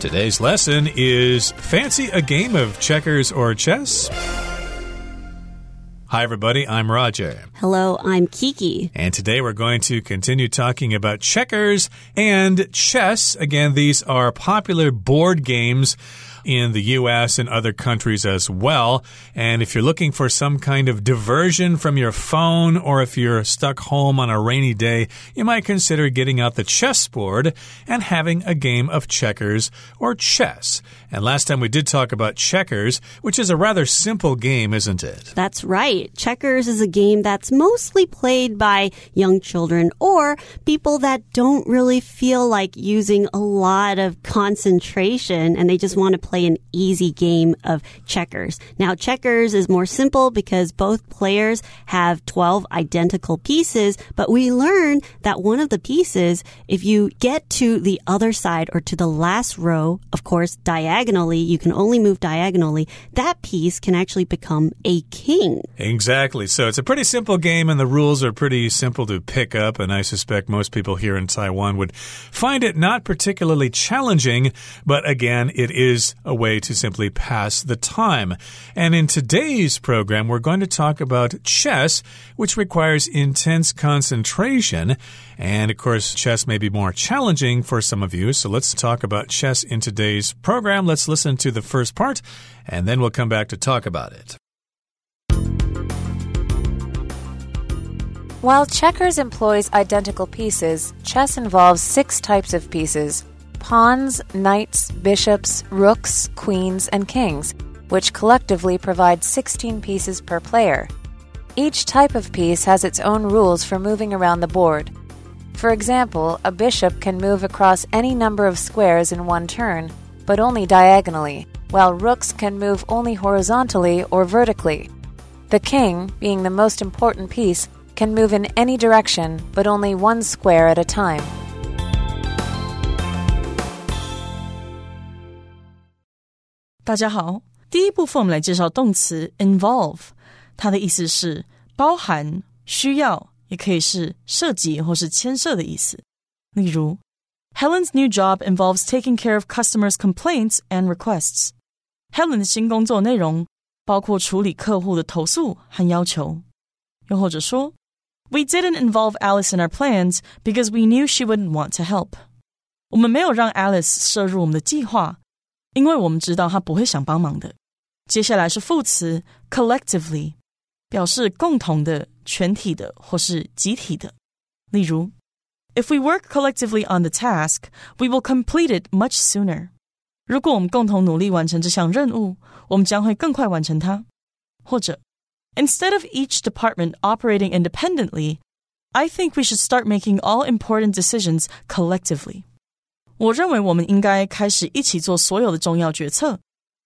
Today's lesson is Fancy a game of checkers or chess? Hi, everybody. I'm Roger. Hello, I'm Kiki. And today we're going to continue talking about checkers and chess. Again, these are popular board games in the US and other countries as well. And if you're looking for some kind of diversion from your phone or if you're stuck home on a rainy day, you might consider getting out the chessboard and having a game of checkers or chess. And last time we did talk about checkers, which is a rather simple game, isn't it? That's right. Checkers is a game that's mostly played by young children or people that don't really feel like using a lot of concentration and they just want to play an easy game of checkers. Now, checkers is more simple because both players have 12 identical pieces, but we learn that one of the pieces, if you get to the other side or to the last row, of course, diagonally, you can only move diagonally, that piece can actually become a king. Exactly. So it's a pretty simple game, and the rules are pretty simple to pick up. And I suspect most people here in Taiwan would find it not particularly challenging, but again, it is a way to simply pass the time. And in today's program, we're going to talk about chess, which requires intense concentration. And of course, chess may be more challenging for some of you. So let's talk about chess in today's program. Let's listen to the first part, and then we'll come back to talk about it. While checkers employs identical pieces, chess involves six types of pieces pawns, knights, bishops, rooks, queens, and kings, which collectively provide 16 pieces per player. Each type of piece has its own rules for moving around the board. For example, a bishop can move across any number of squares in one turn, but only diagonally, while rooks can move only horizontally or vertically. The king, being the most important piece, can move in any direction, but only one square at a time. 大家好，第一部分我们来介绍动词 involve，它的意思是包含、需要，也可以是涉及或是牵涉的意思。例如，Helen's new job involves taking care of customers' complaints and requests. Helen 的新工作内容包括处理客户的投诉和要求。又或者说，We didn't involve Alice in our plans because we knew she wouldn't want to help. 我们没有让 Alice 摄入我们的计划， 因为我们知道她不会想帮忙的。接下来是副词 collectively，表示共同的、全体的或是集体的。例如，If we work collectively on the task, we will complete it much sooner. 如果我们共同努力完成这项任务，我们将会更快完成它。或者，Instead of each department operating independently, I think we should start making all important decisions collectively. 我认为我们应该开始一起做所有的重要决策，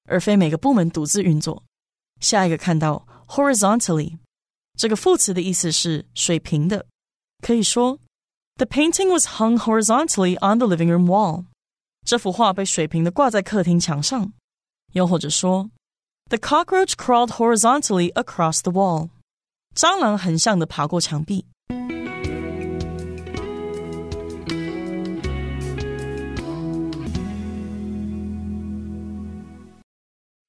而非每个部门独自运作。下一个看到 horizontally 这个副词的意思是水平的，可以说 The painting was hung horizontally on the living room wall. 这幅画被水平的挂在客厅墙上。又或者说，The cockroach crawled horizontally across the wall. 蟑螂横向的爬过墙壁。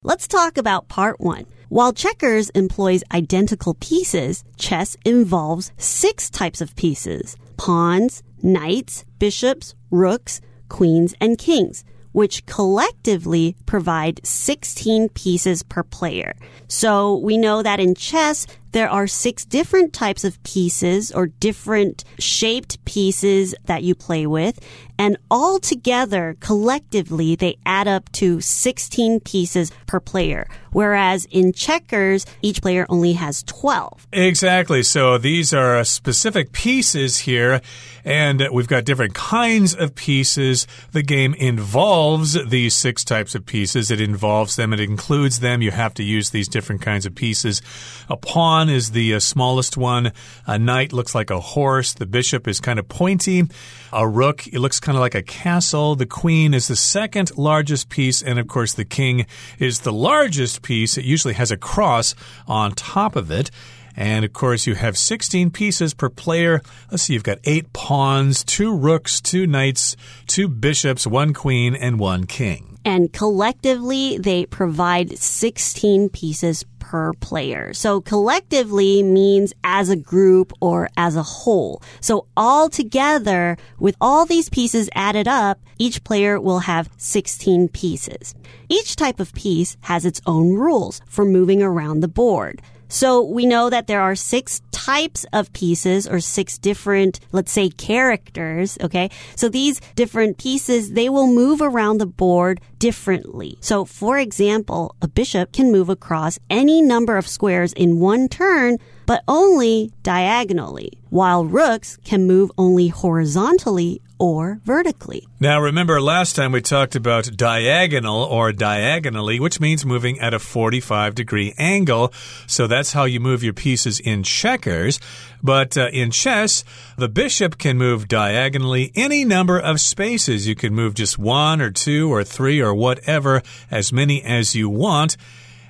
Let's talk about part one. While checkers employs identical pieces, chess involves six types of pieces pawns, knights, bishops, rooks, queens, and kings, which collectively provide 16 pieces per player. So we know that in chess, there are six different types of pieces or different shaped pieces that you play with. And all together, collectively, they add up to 16 pieces per player. Whereas in checkers, each player only has 12. Exactly. So these are specific pieces here, and we've got different kinds of pieces. The game involves these six types of pieces. It involves them, it includes them. You have to use these different kinds of pieces. A pawn is the uh, smallest one. A knight looks like a horse. The bishop is kind of pointy. A rook, it looks kind of like a castle. The queen is the second largest piece. And of course, the king is the largest piece. It usually has a cross on top of it. And of course, you have 16 pieces per player. Let's see, you've got eight pawns, two rooks, two knights, two bishops, one queen, and one king. And collectively, they provide 16 pieces per player. So collectively means as a group or as a whole. So all together, with all these pieces added up, each player will have 16 pieces. Each type of piece has its own rules for moving around the board. So we know that there are six types of pieces or six different, let's say, characters. Okay. So these different pieces, they will move around the board differently. So for example, a bishop can move across any number of squares in one turn, but only diagonally, while rooks can move only horizontally or vertically. Now, remember last time we talked about diagonal or diagonally, which means moving at a 45 degree angle. So that's how you move your pieces in checkers. But uh, in chess, the bishop can move diagonally any number of spaces. You can move just one or two or three or whatever, as many as you want.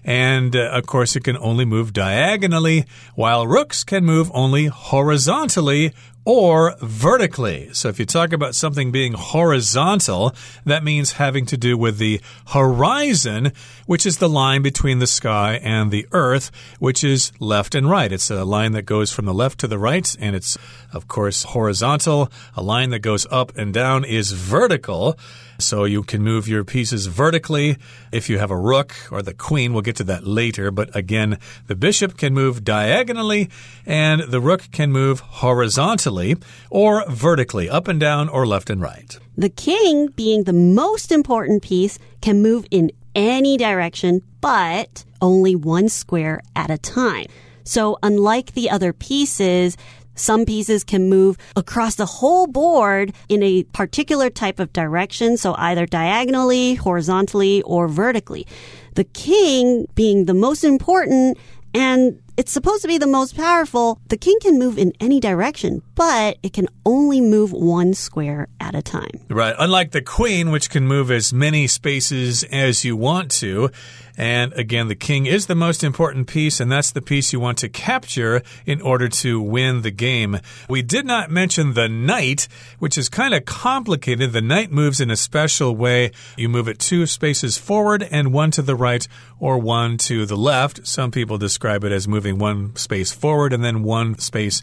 And uh, of course, it can only move diagonally, while rooks can move only horizontally or vertically. So if you talk about something being horizontal, that means having to do with the horizon, which is the line between the sky and the earth, which is left and right. It's a line that goes from the left to the right, and it's, of course, horizontal. A line that goes up and down is vertical. So you can move your pieces vertically if you have a rook or the queen. We'll get to that later. But again, the bishop can move diagonally and the rook can move horizontally or vertically, up and down or left and right. The king, being the most important piece, can move in any direction, but only one square at a time. So unlike the other pieces, some pieces can move across the whole board in a particular type of direction, so either diagonally, horizontally, or vertically. The king being the most important and it's supposed to be the most powerful. The king can move in any direction, but it can only move one square at a time. Right. Unlike the queen, which can move as many spaces as you want to. And again, the king is the most important piece, and that's the piece you want to capture in order to win the game. We did not mention the knight, which is kind of complicated. The knight moves in a special way. You move it two spaces forward and one to the right or one to the left. Some people describe it as moving one space forward and then one space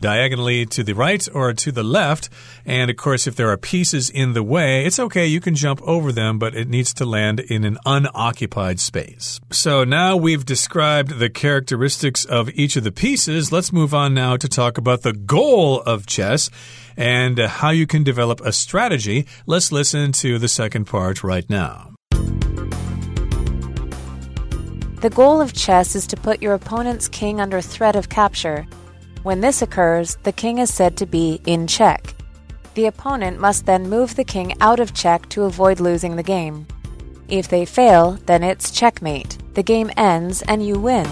diagonally to the right or to the left. And of course, if there are pieces in the way, it's okay. You can jump over them, but it needs to land in an unoccupied space. So now we've described the characteristics of each of the pieces. Let's move on now to talk about the goal of chess and how you can develop a strategy. Let's listen to the second part right now. The goal of chess is to put your opponent's king under threat of capture. When this occurs, the king is said to be in check. The opponent must then move the king out of check to avoid losing the game. If they fail, then it's checkmate. The game ends and you win.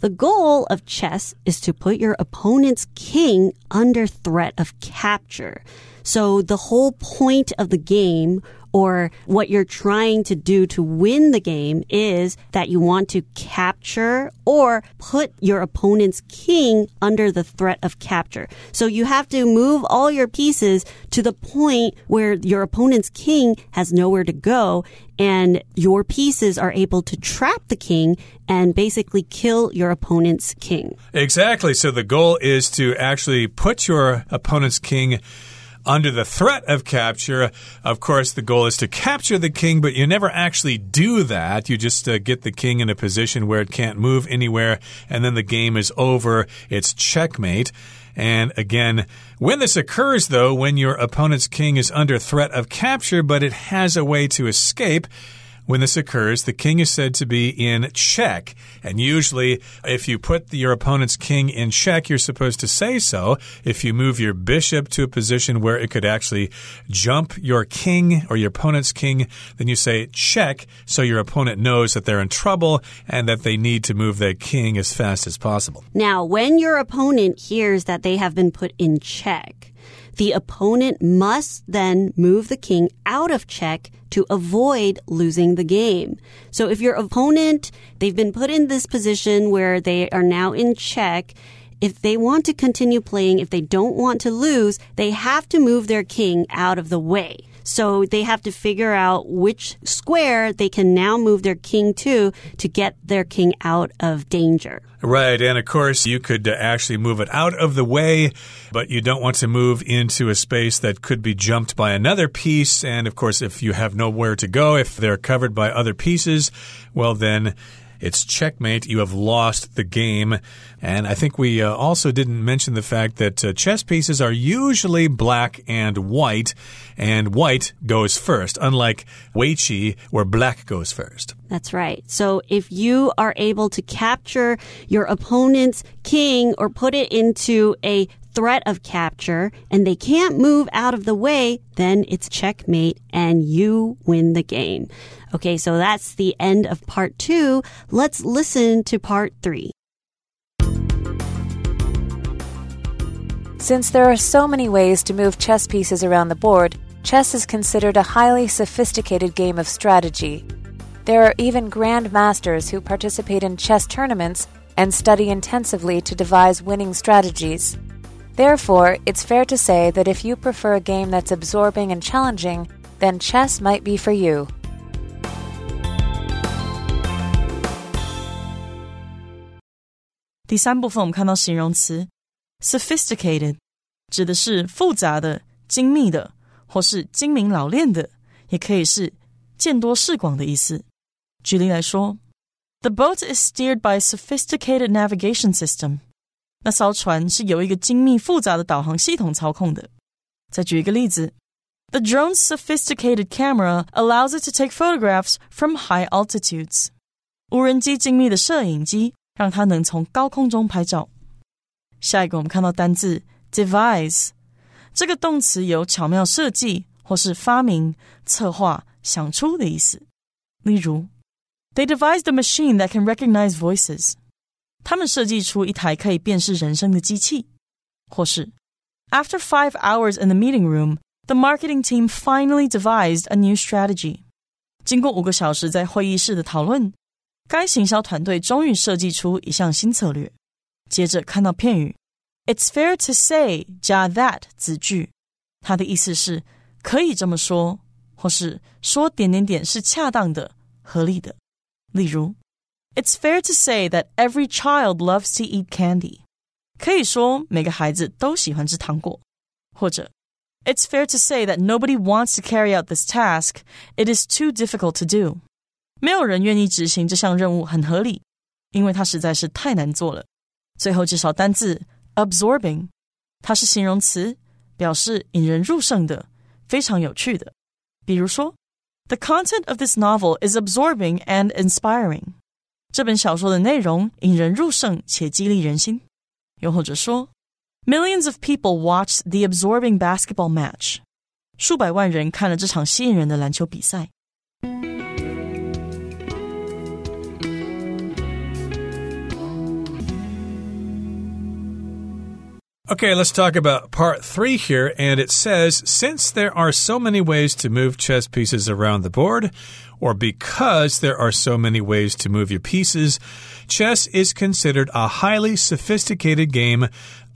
The goal of chess is to put your opponent's king under threat of capture. So the whole point of the game or what you're trying to do to win the game is that you want to capture or put your opponent's king under the threat of capture. So you have to move all your pieces to the point where your opponent's king has nowhere to go and your pieces are able to trap the king and basically kill your opponent's king. Exactly. So the goal is to actually put your opponent's king under the threat of capture. Of course, the goal is to capture the king, but you never actually do that. You just uh, get the king in a position where it can't move anywhere, and then the game is over. It's checkmate. And again, when this occurs, though, when your opponent's king is under threat of capture, but it has a way to escape, when this occurs, the king is said to be in check. And usually, if you put your opponent's king in check, you're supposed to say so. If you move your bishop to a position where it could actually jump your king or your opponent's king, then you say check so your opponent knows that they're in trouble and that they need to move their king as fast as possible. Now, when your opponent hears that they have been put in check, the opponent must then move the king out of check to avoid losing the game. So if your opponent, they've been put in this position where they are now in check, if they want to continue playing, if they don't want to lose, they have to move their king out of the way. So they have to figure out which square they can now move their king to to get their king out of danger. Right. And of course, you could uh, actually move it out of the way, but you don't want to move into a space that could be jumped by another piece. And of course, if you have nowhere to go, if they're covered by other pieces, well, then it's checkmate. You have lost the game. And I think we uh, also didn't mention the fact that uh, chess pieces are usually black and white, and white goes first, unlike Wei Weiqi, where black goes first. That's right. So if you are able to capture your opponent's king or put it into a threat of capture and they can't move out of the way, then it's checkmate and you win the game. Okay, so that's the end of part two. Let's listen to part three. Since there are so many ways to move chess pieces around the board, chess is considered a highly sophisticated game of strategy. There are even grandmasters who participate in chess tournaments and study intensively to devise winning strategies. Therefore, it's fair to say that if you prefer a game that's absorbing and challenging, then chess might be for you. 第三部分我们看到形容词 sophisticated，指的是复杂的、精密的，或是精明老练的，也可以是见多识广的意思。举例来说，The boat is steered by a sophisticated navigation system。 那艘船是由一个精密复杂的导航系统操控的。再举一个例子，The drone's sophisticated camera allows it to take photographs from high altitudes。无人机精密的摄影机让它能从高空中拍照。下一个，我们看到单字 devise 这个动词有巧妙设计或是发明、策划、想出的意思。例如，They devised a machine that can recognize voices。他们设计出一台可以辨识人声的机器。或是，After five hours in the meeting room, the marketing team finally devised a new strategy。经过五个小时在会议室的讨论。该行销团队终于设计出一项新策略。接着看到片语，It's fair to say 加 that 子句，它的意思是可以这么说，或是说点点点是恰当的、合理的。例如 ，It's fair to say that every child loves to eat candy。可以说每个孩子都喜欢吃糖果。或者，It's fair to say that nobody wants to carry out this task. It is too difficult to do. 没有人愿意执行这项任务，很合理，因为它实在是太难做了。最后介绍单字 absorbing，它是形容词，表示引人入胜的，非常有趣的。比如说，The content of this novel is absorbing and inspiring。 这本小说的内容引人入胜且激励人心。又或者说，Millions of people watched the absorbing basketball match。数百万人看了这场吸引人的篮球比赛。Okay, let's talk about part three here. And it says since there are so many ways to move chess pieces around the board, or because there are so many ways to move your pieces, chess is considered a highly sophisticated game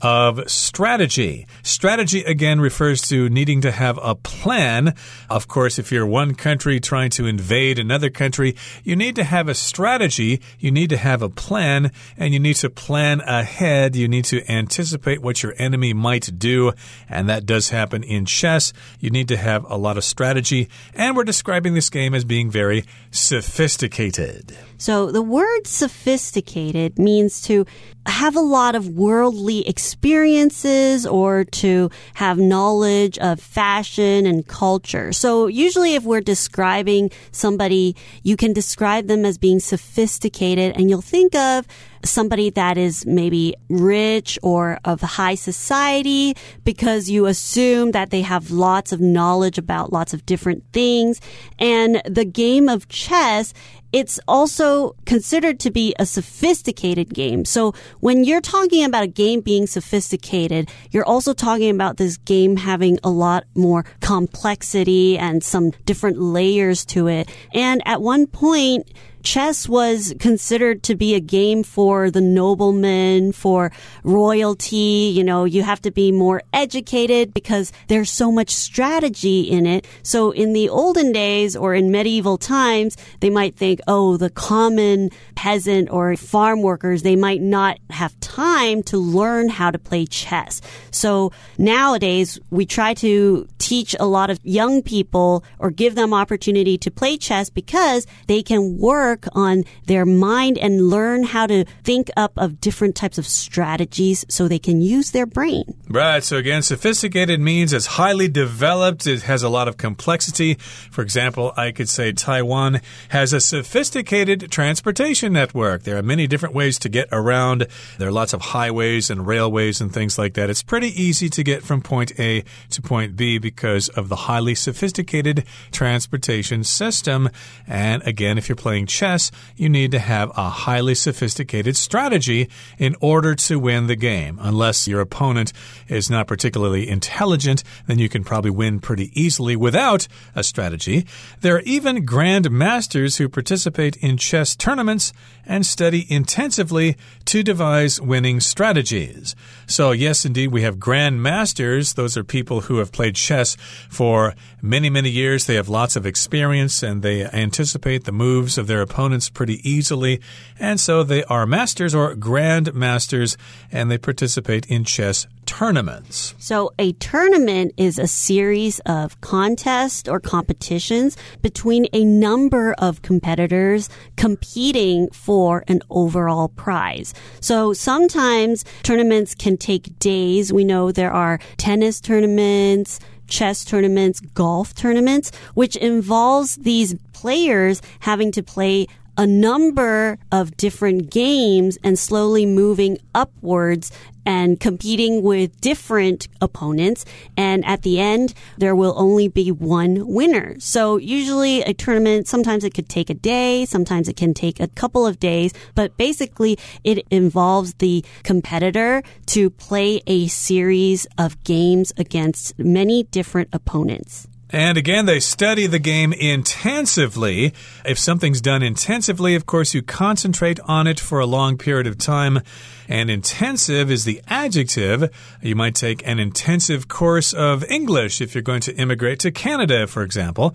of strategy. Strategy again refers to needing to have a plan. Of course, if you're one country trying to invade another country, you need to have a strategy, you need to have a plan, and you need to plan ahead. You need to anticipate what your enemy might do, and that does happen in chess. You need to have a lot of strategy, and we're describing this game as being very sophisticated. So the word sophisticated means to have a lot of worldly experiences or to have knowledge of fashion and culture. So usually if we're describing somebody, you can describe them as being sophisticated and you'll think of somebody that is maybe rich or of high society because you assume that they have lots of knowledge about lots of different things. And the game of chess it's also considered to be a sophisticated game. So when you're talking about a game being sophisticated, you're also talking about this game having a lot more complexity and some different layers to it. And at one point, chess was considered to be a game for the noblemen, for royalty. You know, you have to be more educated because there's so much strategy in it. So in the olden days or in medieval times, they might think, oh, the common peasant or farm workers, they might not have time to learn how to play chess. So nowadays, we try to teach a lot of young people or give them opportunity to play chess because they can work work on their mind and learn how to think up of different types of strategies so they can use their brain. Right. So again, sophisticated means it's highly developed. It has a lot of complexity. For example, I could say Taiwan has a sophisticated transportation network. There are many different ways to get around. There are lots of highways and railways and things like that. It's pretty easy to get from point A to point B because of the highly sophisticated transportation system. And again, if you're playing chess, chess, you need to have a highly sophisticated strategy in order to win the game. Unless your opponent is not particularly intelligent, then you can probably win pretty easily without a strategy. There are even grand masters who participate in chess tournaments and study intensively to devise winning strategies. So, yes, indeed, we have grand masters. Those are people who have played chess for many, many years. They have lots of experience and they anticipate the moves of their opponents pretty easily. And so they are masters or grand masters and they participate in chess tournaments. So, a tournament is a series of contests or competitions between a number of competitors competing for an overall prize. So, sometimes tournaments can take days. We know there are tennis tournaments, chess tournaments, golf tournaments, which involves these players having to play a number of different games and slowly moving upwards and competing with different opponents. And at the end, there will only be one winner. So usually a tournament, sometimes it could take a day, sometimes it can take a couple of days, but basically it involves the competitor to play a series of games against many different opponents. And again, they study the game intensively. If something's done intensively, of course, you concentrate on it for a long period of time. And intensive is the adjective. You might take an intensive course of English if you're going to immigrate to Canada, for example.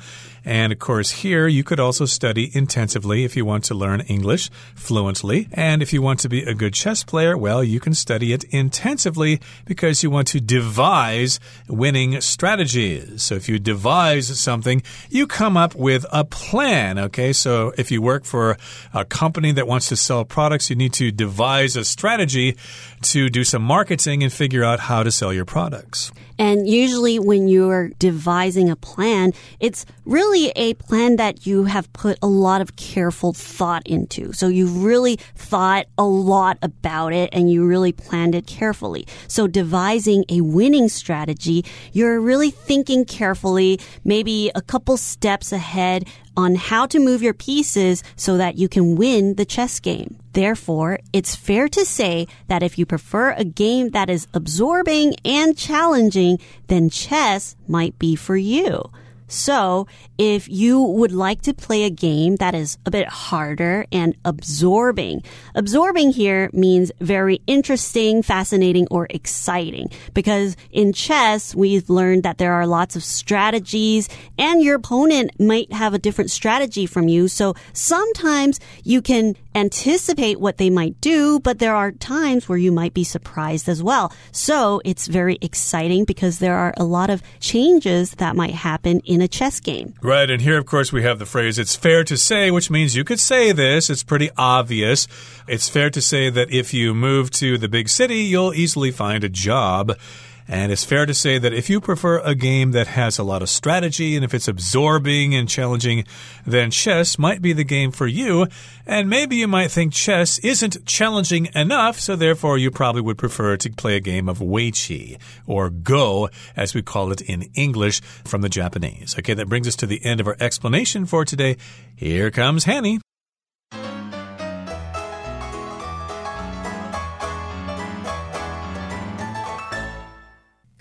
And of course, here you could also study intensively if you want to learn English fluently. And if you want to be a good chess player, well, you can study it intensively because you want to devise winning strategies. So if you devise something, you come up with a plan. Okay. So if you work for a company that wants to sell products, you need to devise a strategy to do some marketing and figure out how to sell your products. And usually when you're devising a plan, it's really a plan that you have put a lot of careful thought into. So you've really thought a lot about it and you really planned it carefully. So devising a winning strategy, you're really thinking carefully, maybe a couple steps ahead on how to move your pieces so that you can win the chess game. Therefore, it's fair to say that if you prefer a game that is absorbing and challenging, then chess might be for you. So, if you would like to play a game that is a bit harder and absorbing, absorbing here means very interesting, fascinating, or exciting. Because in chess, we've learned that there are lots of strategies and your opponent might have a different strategy from you. So sometimes you can anticipate what they might do, but there are times where you might be surprised as well. So it's very exciting because there are a lot of changes that might happen in a chess game. Right. And here, of course, we have the phrase, it's fair to say, which means you could say this. It's pretty obvious. It's fair to say that if you move to the big city, you'll easily find a job. And it's fair to say that if you prefer a game that has a lot of strategy and if it's absorbing and challenging, then chess might be the game for you. And maybe you might think chess isn't challenging enough, so therefore you probably would prefer to play a game of Weiqi or Go, as we call it in English from the Japanese. Okay, that brings us to the end of our explanation for today. Here comes Hanny.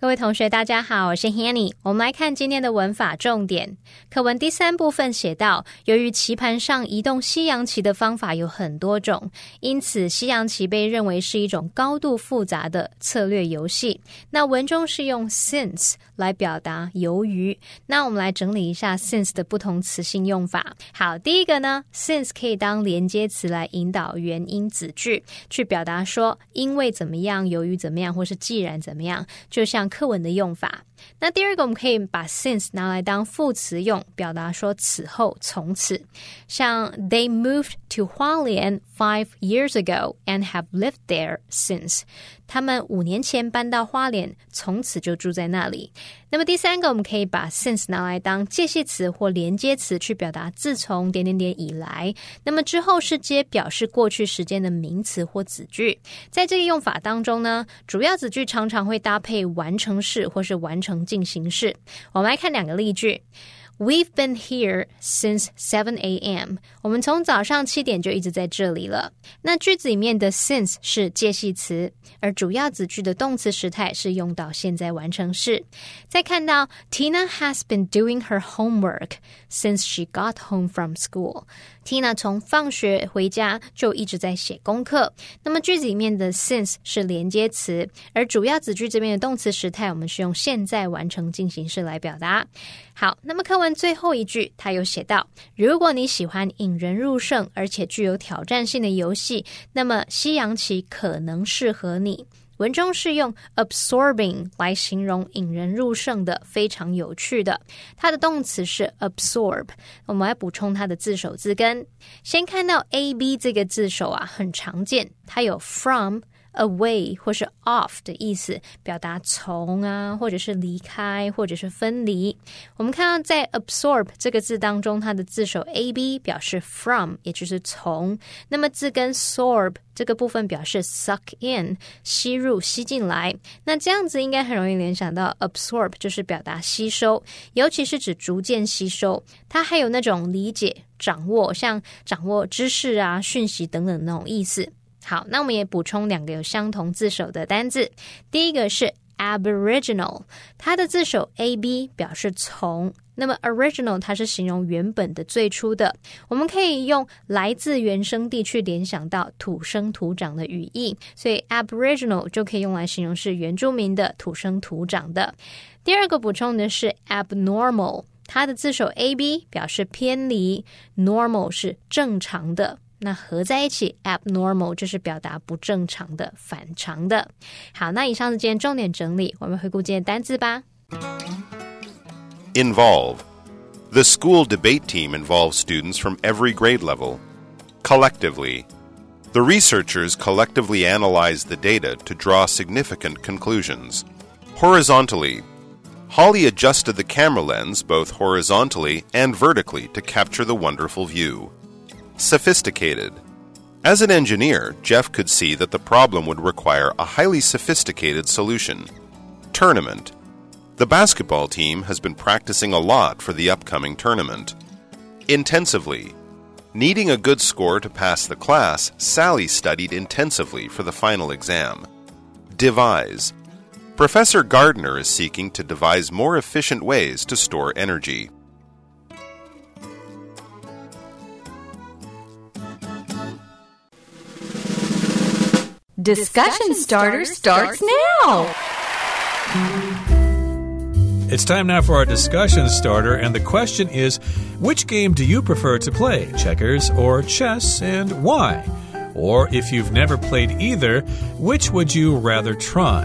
各位同学，大家好，我是 Hanny。我们来看今天的文法重点。课文第三部分写到，由于棋盘上移动西洋棋的方法有很多种，因此西洋棋被认为是一种高度复杂的策略游戏。那文中是用 since 来表达由于。那我们来整理一下 since 的不同词性用法。好，第一个呢，since 可以当连接词来引导原因子句，去表达说因为怎么样，由于怎么样，或是既然怎么样，就像。课文的用法。那第二个，我们可以把 since 拿来当副词用，表达说此后、从此。像 They moved to Hualien five years ago and have lived there since。他们五年前搬到花莲，从此就住在那里。那么第三个，我们可以把 since 拿来当介系词或连接词，去表达自从点点点以来。那么之后是接表示过去时间的名词或子句。在这个用法当中呢，主要子句常常会搭配完成式或是完成成进行式。我们来看两个例句。We've been here since seven a.m. 我们从早上七点就一直在这里了。那句子里面的 since 是介系词，而主要子句的动词时态是用到现在完成式。再看到 Tina has been doing her homework since she got home from school。Tina 从放学回家就一直在写功课。那么句子里面的 since 是连接词，而主要子句这边的动词时态，我们是用现在完成进行式来表达。好，那么课文最后一句，他有写到：如果你喜欢引人入胜而且具有挑战性的游戏，那么西洋棋可能适合你。文中是用 absorbing 来形容引人入胜的，非常有趣的。它的动词是 absorb。我们来补充它的字首字根。先看到 a b 这个字首啊，很常见，它有 from。Away 或是 off 的意思，表达从啊，或者是离开，或者是分离。我们看到在 absorb 这个字当中，它的字首 a b 表示 from，也就是从。那么字根 sorb 这个部分表示 suck in，吸入、吸进来。那这样子应该很容易联想到 absorb 就是表达吸收，尤其是指逐渐吸收。它还有那种理解、掌握，像掌握知识啊、讯息等等那种意思。好，那我们也补充两个有相同字首的单字。第一个是 Aboriginal，它的字首 a b 表示从。那么 original 它是形容原本的、最初的。我们可以用来自原生地去联想到土生土长的语义，所以 Aboriginal 就可以用来形容是原住民的、土生土长的。第二个补充的是 abnormal，它的字首 a b 表示偏离，normal 是正常的。那合在一起，abnormal 就是表达不正常的、反常的。好，那以上是今天重点整理，我们回顾今天单字吧。Involve. The school debate team involves students from every grade level. Collectively. The researchers collectively analyze the data to draw significant conclusions. Horizontally. Holly adjusted the camera lens both horizontally and vertically to capture the wonderful view. Sophisticated. As an engineer, Jeff could see that the problem would require a highly sophisticated solution. Tournament. The basketball team has been practicing a lot for the upcoming tournament. Intensively. Needing a good score to pass the class, Sally studied intensively for the final exam. Devise. Professor Gardner is seeking to devise more efficient ways to store energy. Discussion Starter starts now. It's time now for our discussion starter, and the question is which game do you prefer to play, checkers or chess, and why? Or if you've never played either, which would you rather try?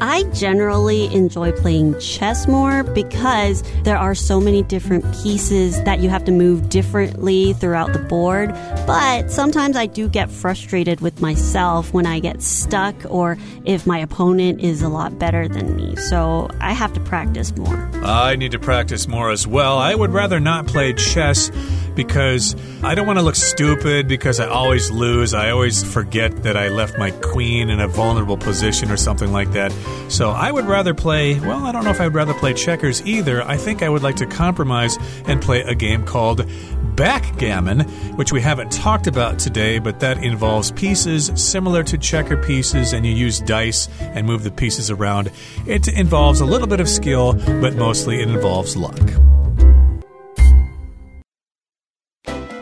I generally enjoy playing chess more because there are so many different pieces that you have to move differently throughout the board. But sometimes I do get frustrated with myself when I get stuck or if my opponent is a lot better than me. So I have to practice more. I need to practice more as well. I would rather not play chess because I don't want to look stupid because I always lose. I always forget that I left my queen in a vulnerable position or something like that. So I would rather play, well, I don't know if I'd rather play checkers either. I think I would like to compromise and play a game called backgammon, which we haven't talked about today, but that involves pieces similar to checker pieces, and you use dice and move the pieces around. It involves a little bit of skill, but mostly it involves luck.